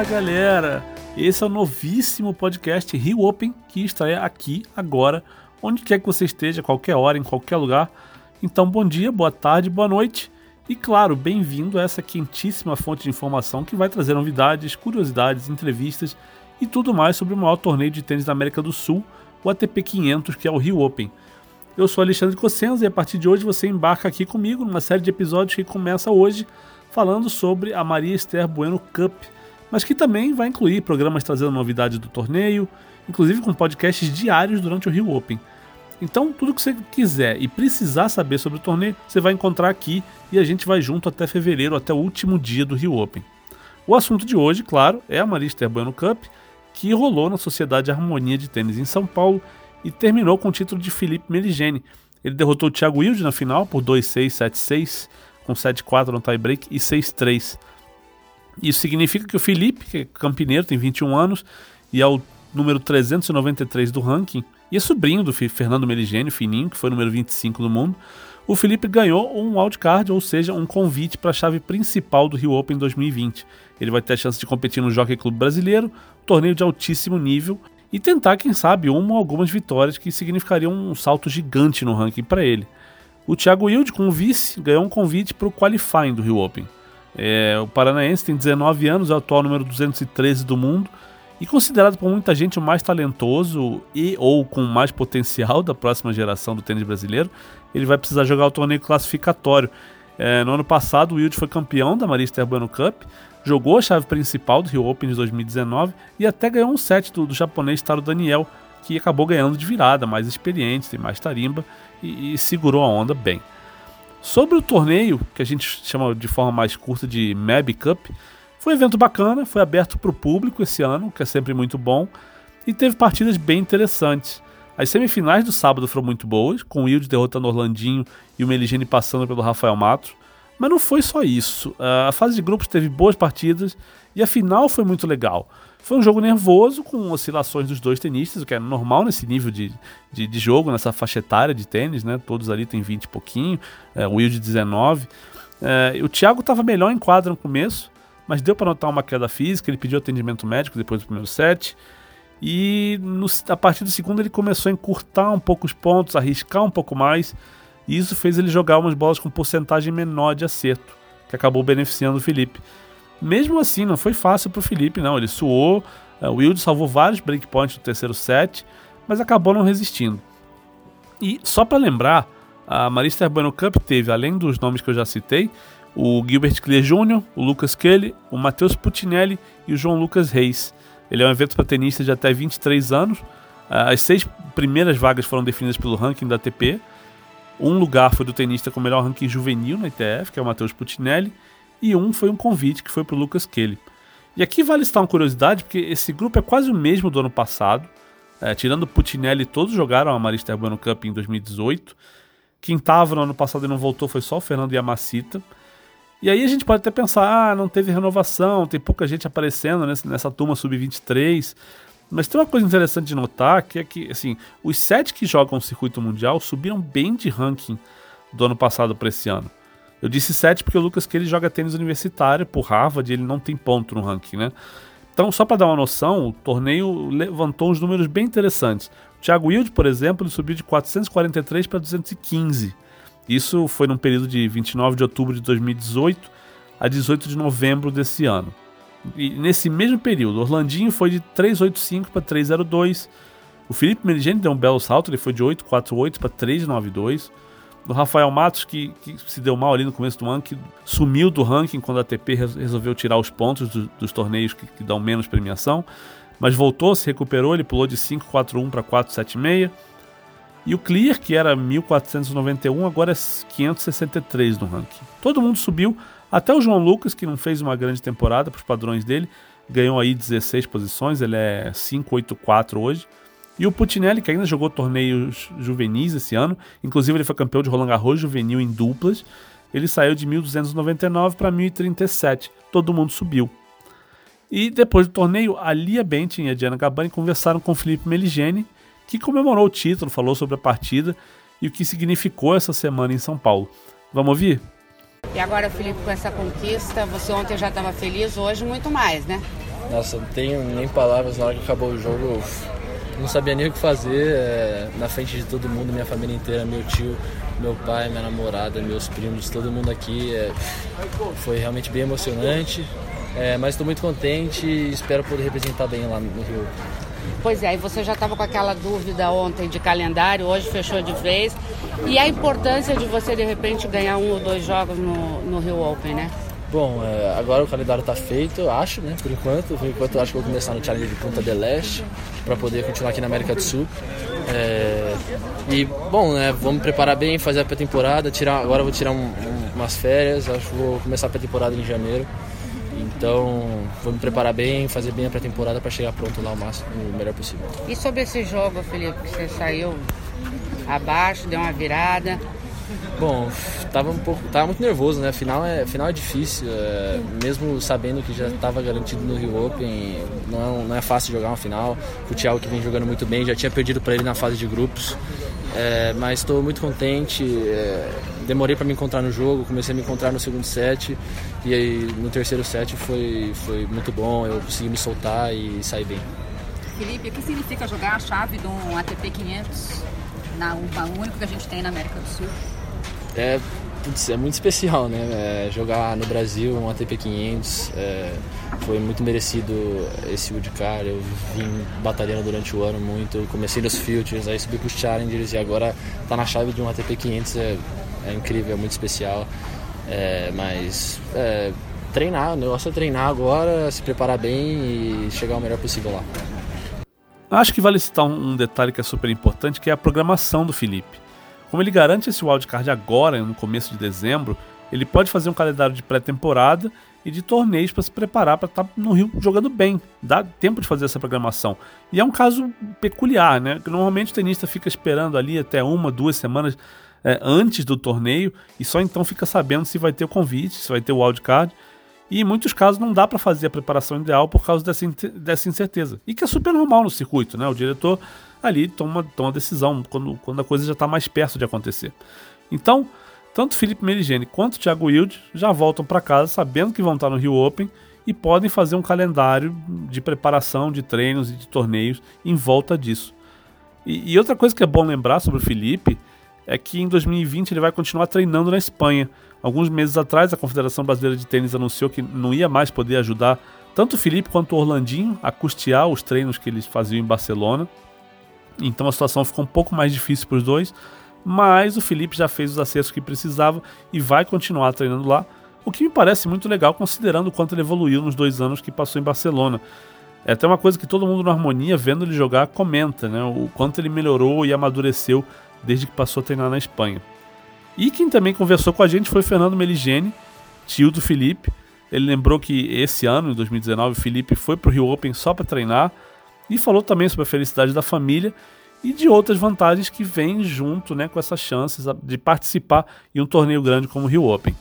Fala galera! Esse é o novíssimo podcast Rio Open que estreia aqui, agora, onde quer que você esteja, qualquer hora, em qualquer lugar. Então, bom dia, boa tarde, boa noite e, claro, bem-vindo a essa quentíssima fonte de informação que vai trazer novidades, curiosidades, entrevistas e tudo mais sobre o maior torneio de tênis da América do Sul, o ATP 500, que é o Rio Open. Eu sou Alexandre Cossenza e a partir de hoje você embarca aqui comigo numa série de episódios que começa hoje falando sobre a Maria Esther Bueno Cup, mas que também vai incluir programas trazendo novidades do torneio, inclusive com podcasts diários durante o Rio Open. Então, tudo que você quiser e precisar saber sobre o torneio, você vai encontrar aqui e a gente vai junto até fevereiro, até o último dia do Rio Open. O assunto de hoje, claro, é a Marista Bueno Cup, que rolou na Sociedade Harmonia de Tênis em São Paulo e terminou com o título de Felipe Meligeni. Ele derrotou o Thiago Wilde na final por 2-6, 7-6, com 7-4 no tie-break e 6-3. Isso significa que o Felipe, que é campineiro, tem 21 anos e é o número 393 do ranking, e é sobrinho do Fernando Meligeni, fininho, que foi o número 25 do mundo, o Felipe ganhou um wildcard, ou seja, um convite para a chave principal do Rio Open 2020. Ele vai ter a chance de competir no Jockey Club brasileiro, torneio de altíssimo nível, e tentar, quem sabe, uma ou algumas vitórias que significariam um salto gigante no ranking para ele. O Thiago Wilde, com o vice, ganhou um convite para o qualifying do Rio Open. É, o paranaense tem 19 anos, é o atual número 213 do mundo e considerado por muita gente o mais talentoso e ou com mais potencial da próxima geração do tênis brasileiro, ele vai precisar jogar o torneio classificatório. É, no ano passado, o Wilde foi campeão da Marista Urbano Cup, jogou a chave principal do Rio Open de 2019 e até ganhou um set do, do japonês Taro Daniel, que acabou ganhando de virada, mais experiente, tem mais tarimba e, e segurou a onda bem. Sobre o torneio, que a gente chama de forma mais curta de Mab Cup, foi um evento bacana, foi aberto para o público esse ano, que é sempre muito bom, e teve partidas bem interessantes. As semifinais do sábado foram muito boas, com o Wilde derrotando Orlandinho e o Meligeni passando pelo Rafael Matos. Mas não foi só isso. A fase de grupos teve boas partidas e a final foi muito legal. Foi um jogo nervoso, com oscilações dos dois tenistas, o que é normal nesse nível de, de, de jogo, nessa faixa etária de tênis, né? Todos ali têm 20 e pouquinho, é, o Will de 19. É, o Thiago estava melhor em quadra no começo, mas deu para notar uma queda física, ele pediu atendimento médico depois do primeiro set. E no, a partir do segundo ele começou a encurtar um pouco os pontos, arriscar um pouco mais. E isso fez ele jogar umas bolas com porcentagem menor de acerto, que acabou beneficiando o Felipe. Mesmo assim, não foi fácil para o Felipe, não. Ele suou, é, o Wilde salvou vários breakpoints no terceiro set, mas acabou não resistindo. E só para lembrar, a Marista Urbano Cup teve, além dos nomes que eu já citei, o Gilbert Clear Jr., o Lucas Kelly, o Matheus Putinelli e o João Lucas Reis. Ele é um evento para tenistas de até 23 anos. As seis primeiras vagas foram definidas pelo ranking da ATP. Um lugar foi do tenista com o melhor ranking juvenil na ITF, que é o Matheus Putinelli e um foi um convite que foi para o Lucas Kelly. E aqui vale estar uma curiosidade, porque esse grupo é quase o mesmo do ano passado. É, tirando Putinelli, todos jogaram a Marista Urbano Cup em 2018. Quem estava no ano passado e não voltou foi só o Fernando Yamacita. E aí a gente pode até pensar, ah, não teve renovação, tem pouca gente aparecendo nessa, nessa turma sub-23. Mas tem uma coisa interessante de notar, que é que, assim, os sete que jogam o circuito mundial subiram bem de ranking do ano passado para esse ano. Eu disse 7 porque o Lucas que ele joga tênis universitário por Harvard ele não tem ponto no ranking, né? Então, só para dar uma noção, o torneio levantou uns números bem interessantes. O Thiago Wilde, por exemplo, ele subiu de 443 para 215. Isso foi num período de 29 de outubro de 2018 a 18 de novembro desse ano. E nesse mesmo período, Orlandinho foi de 385 para 302. O Felipe Meligeni deu um belo salto, ele foi de 848 para 392 do Rafael Matos, que, que, se deu mal ali no começo do ano, que sumiu do ranking quando a ATP resolveu tirar os pontos do, dos torneios que, que, dão menos premiação, mas voltou, se recuperou, ele pulou de 5,41 para 4,76. E o Clear, que era 1491, agora é 563 no ranking. Todo mundo subiu, até o João Lucas, que não fez uma grande temporada para os padrões dele, ganhou aí 16 posições, ele é 584 hoje. E o Putinelli, que ainda jogou torneios juvenis esse ano, inclusive ele foi campeão de Roland Garros juvenil em duplas, ele saiu de 1299 para 1037. Todo mundo subiu. E depois do torneio, a Lia Bentin e a Diana Gabani conversaram com o Felipe Meligeni, que comemorou o título, falou sobre a partida e o que significou essa semana em São Paulo. Vamos ouvir? E agora, Felipe, com essa conquista, você ontem já estava feliz, hoje muito mais, né? Nossa, não tenho nem palavras na hora que acabou o jogo. Não sabia nem o que fazer é, na frente de todo mundo, minha família inteira, meu tio, meu pai, minha namorada, meus primos, todo mundo aqui. É, foi realmente bem emocionante, é, mas estou muito contente e espero poder representar bem lá no Rio. Pois é, e você já estava com aquela dúvida ontem de calendário, hoje fechou de vez. E a importância de você de repente ganhar um ou dois jogos no, no Rio Open, né? Bom, é, agora o calendário está feito, acho, né? Por enquanto. Por enquanto acho que vou começar no Challenge de Punta del Leste para poder continuar aqui na América do Sul. É, e bom, né? Vamos preparar bem, fazer a pré-temporada. Tirar, agora vou tirar um, um, umas férias. Acho que vou começar a pré-temporada em janeiro. Então, vou me preparar bem, fazer bem a pré-temporada para chegar pronto lá o máximo, o melhor possível. E sobre esse jogo, Felipe, que você saiu abaixo, deu uma virada. Bom, tava um pouco, tava muito nervoso, né? Final é, final é difícil, é, mesmo sabendo que já estava garantido no Rio Open, não é, não é fácil jogar uma final. O Thiago que vem jogando muito bem, já tinha perdido para ele na fase de grupos, é, mas estou muito contente. É, demorei para me encontrar no jogo, comecei a me encontrar no segundo set e aí no terceiro set foi, foi muito bom, eu consegui me soltar e sair bem. Felipe, o que significa jogar a chave de um ATP 500 na UPA único que a gente tem na América do Sul? É, putz, é muito especial, né? É, jogar no Brasil um ATP 500 é, foi muito merecido esse Woodcar. Eu vim batalhando durante o ano muito. Comecei nos Futures, aí subi para os Challengers e agora tá na chave de um ATP 500 é, é incrível, é muito especial. É, mas é, treinar, o negócio é treinar agora, se preparar bem e chegar o melhor possível lá. Acho que vale citar um detalhe que é super importante, que é a programação do Felipe. Como ele garante esse wildcard agora, no começo de dezembro, ele pode fazer um calendário de pré-temporada e de torneios para se preparar para estar tá no Rio jogando bem. Dá tempo de fazer essa programação. E é um caso peculiar, né? Normalmente o tenista fica esperando ali até uma, duas semanas é, antes do torneio e só então fica sabendo se vai ter o convite, se vai ter o wildcard. E em muitos casos não dá para fazer a preparação ideal por causa dessa, dessa incerteza. E que é super normal no circuito, né? O diretor ali toma, toma decisão quando, quando a coisa já está mais perto de acontecer. Então, tanto Felipe Meligeni quanto Thiago Wilde já voltam para casa sabendo que vão estar no Rio Open e podem fazer um calendário de preparação de treinos e de torneios em volta disso. E, e outra coisa que é bom lembrar sobre o Felipe é que em 2020 ele vai continuar treinando na Espanha. Alguns meses atrás, a Confederação Brasileira de Tênis anunciou que não ia mais poder ajudar tanto o Felipe quanto o Orlandinho a custear os treinos que eles faziam em Barcelona. Então a situação ficou um pouco mais difícil para os dois, mas o Felipe já fez os acertos que precisava e vai continuar treinando lá, o que me parece muito legal considerando o quanto ele evoluiu nos dois anos que passou em Barcelona. É até uma coisa que todo mundo na harmonia, vendo ele jogar, comenta, né? O quanto ele melhorou e amadureceu desde que passou a treinar na Espanha. E quem também conversou com a gente foi Fernando Meligeni, tio do Felipe. Ele lembrou que esse ano, em 2019, o Felipe foi para o Rio Open só para treinar e falou também sobre a felicidade da família e de outras vantagens que vêm junto né, com essas chances de participar em um torneio grande como o Rio Open.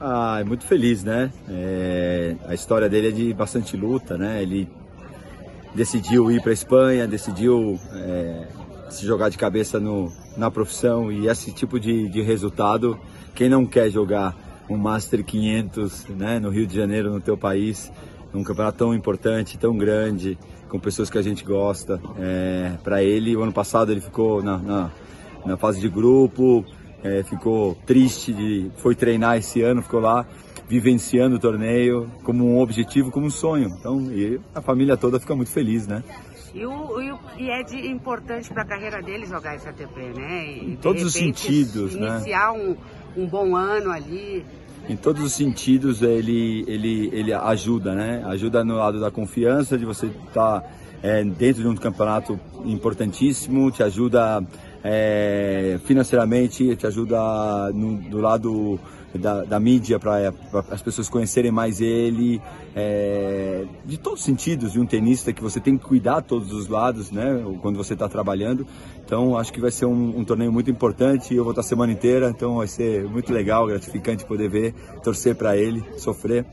Ah, é muito feliz, né? É, a história dele é de bastante luta, né? Ele decidiu ir para a Espanha, decidiu é, se jogar de cabeça no, na profissão e esse tipo de, de resultado, quem não quer jogar um Master 500 né, no Rio de Janeiro, no teu país, num campeonato tão importante, tão grande, com pessoas que a gente gosta. É, para ele, o ano passado ele ficou na, na, na fase de grupo, é, ficou triste, de, foi treinar esse ano, ficou lá vivenciando o torneio como um objetivo, como um sonho. Então, e a família toda fica muito feliz, né? E, o, e, o, e é de, importante para a carreira dele jogar esse ATP, né? E, em todos os sentidos, iniciar né? Iniciar um, um bom ano ali, em todos os sentidos ele, ele, ele ajuda, né? Ajuda no lado da confiança, de você estar tá, é, dentro de um campeonato importantíssimo, te ajuda é, financeiramente, te ajuda no, do lado da, da mídia para as pessoas conhecerem mais ele, é, de todos os sentidos de um tenista que você tem que cuidar todos os lados, né? Quando você está trabalhando. Então acho que vai ser um, um, torneio muito importante. Eu vou estar a semana inteira, então vai ser muito legal, gratificante poder ver, torcer para ele, sofrer.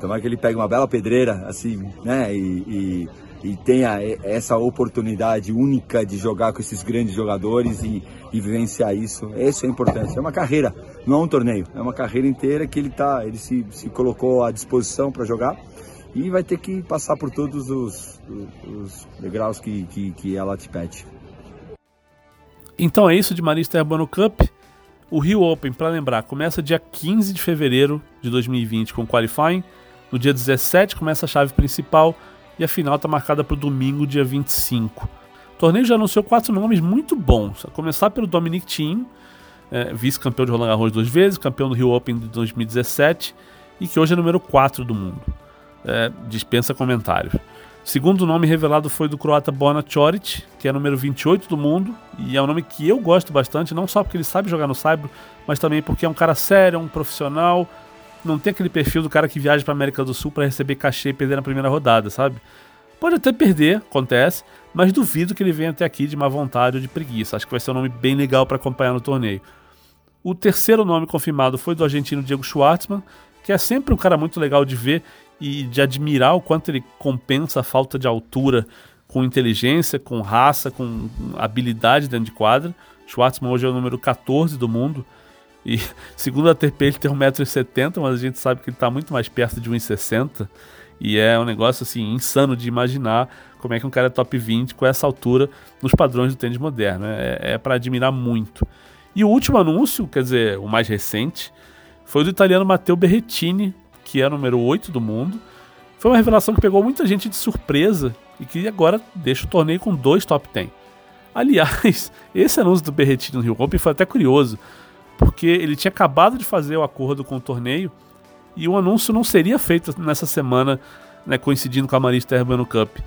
Vai que ele pegue uma bela pedreira, assim, né? e, e e tenha essa oportunidade única de jogar com esses grandes jogadores e, e vivenciar isso. Isso é importante. É uma carreira, não é um torneio. É uma carreira inteira que ele tá, ele se, se colocou à disposição para jogar e vai ter que passar por todos os, os degraus que, que, que ela te pede. Então é isso de Marista Urbano Cup. O Rio Open, para lembrar, começa dia 15 de fevereiro de 2020 com o qualifying. No dia 17 começa a chave principal e a final está marcada para o domingo, dia 25. O torneio já anunciou quatro nomes muito bons. A começar pelo Dominic Thiem, é, vice-campeão de Roland Garros duas vezes, campeão do Rio Open de 2017 e que hoje é número 4 do mundo. É, dispensa comentários. Segundo nome revelado foi do croata Bona Choric, que é número 28 do mundo, e é um nome que eu gosto bastante, não só porque ele sabe jogar no Saibro, mas também porque é um cara sério, um profissional, não tem aquele perfil do cara que viaja para América do Sul para receber cachê e perder na primeira rodada, sabe? Pode até perder, acontece, mas duvido que ele venha até aqui de má vontade ou de preguiça. Acho que vai ser um nome bem legal para acompanhar no torneio. O terceiro nome confirmado foi do argentino Diego Schwartzman, que é sempre um cara muito legal de ver e de admirar o quanto ele compensa a falta de altura com inteligência, com raça, com habilidade dentro de quadra. Schwartzman hoje é o número 14 do mundo. E segundo a ATP ele tem 1,70m, mas a gente sabe que ele está muito mais perto de 1,60m. E é um negócio assim insano de imaginar como é que um cara é top 20 com essa altura nos padrões do tênis moderno. É, é para admirar muito. E o último anúncio, quer dizer, o mais recente, foi do italiano Matteo Berrettini, que é número 8 do mundo. Foi uma revelação que pegou muita gente de surpresa e que agora deixa o torneio com dois top 10. Aliás, esse anúncio do Berrettini no Rio Open foi até curioso, porque ele tinha acabado de fazer o acordo com o torneio e o anúncio não seria feito nessa semana, né, coincidindo com a Marista Urbano Cup.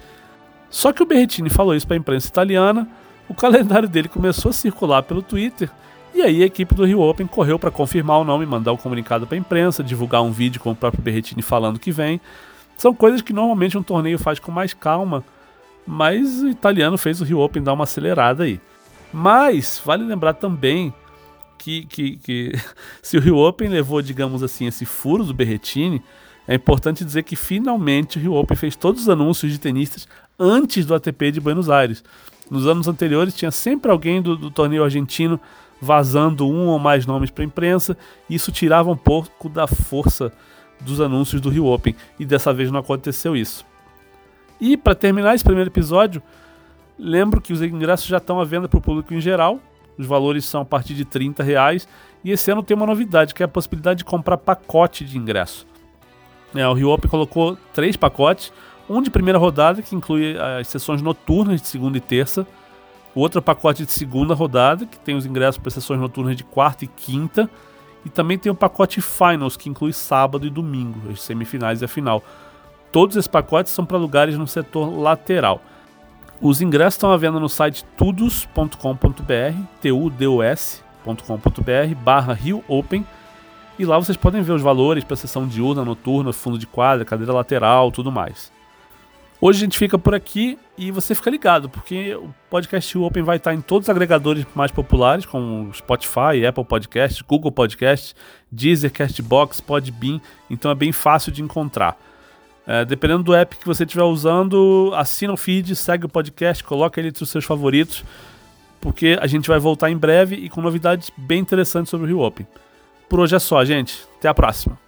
Só que o Berrettini falou isso para a imprensa italiana, o calendário dele começou a circular pelo Twitter e aí a equipe do Rio Open correu para confirmar o nome, mandar o um comunicado para a imprensa, divulgar um vídeo com o próprio Berretini falando que vem. São coisas que normalmente um torneio faz com mais calma, mas o italiano fez o Rio Open dar uma acelerada aí. Mas vale lembrar também que, que, que se o Rio Open levou, digamos assim, esse furo do Berretini, é importante dizer que finalmente o Rio Open fez todos os anúncios de tenistas antes do ATP de Buenos Aires. Nos anos anteriores tinha sempre alguém do, do torneio argentino vazando um ou mais nomes para a imprensa, e isso tirava um pouco da força dos anúncios do Rio Open, e dessa vez não aconteceu isso. E para terminar esse primeiro episódio, lembro que os ingressos já estão à venda para o público em geral, os valores são a partir de 30 reais, e esse ano tem uma novidade, que é a possibilidade de comprar pacote de ingresso. É, o Rio Open colocou três pacotes, um de primeira rodada, que inclui as sessões noturnas de segunda e terça, outro pacote de segunda rodada, que tem os ingressos para sessões noturnas de quarta e quinta. E também tem o pacote Finals, que inclui sábado e domingo, as semifinais e a final. Todos esses pacotes são para lugares no setor lateral. Os ingressos estão à venda no site tudos.com.br, tudus.com.br, barra Rio Open. E lá vocês podem ver os valores para sessão diurna, noturna, fundo de quadra, cadeira lateral, tudo mais. Hoje a gente fica por aqui e você fica ligado, porque o podcast Open vai estar em todos os agregadores mais populares, como Spotify, Apple Podcasts, Google Podcasts, Deezer, Castbox, Podbean, então é bem fácil de encontrar. É, dependendo do app que você estiver usando, assina o feed, segue o podcast, coloca ele entre os seus favoritos, porque a gente vai voltar em breve e com novidades bem interessantes sobre o Rio Open. Por hoje é só, gente. Até a próxima.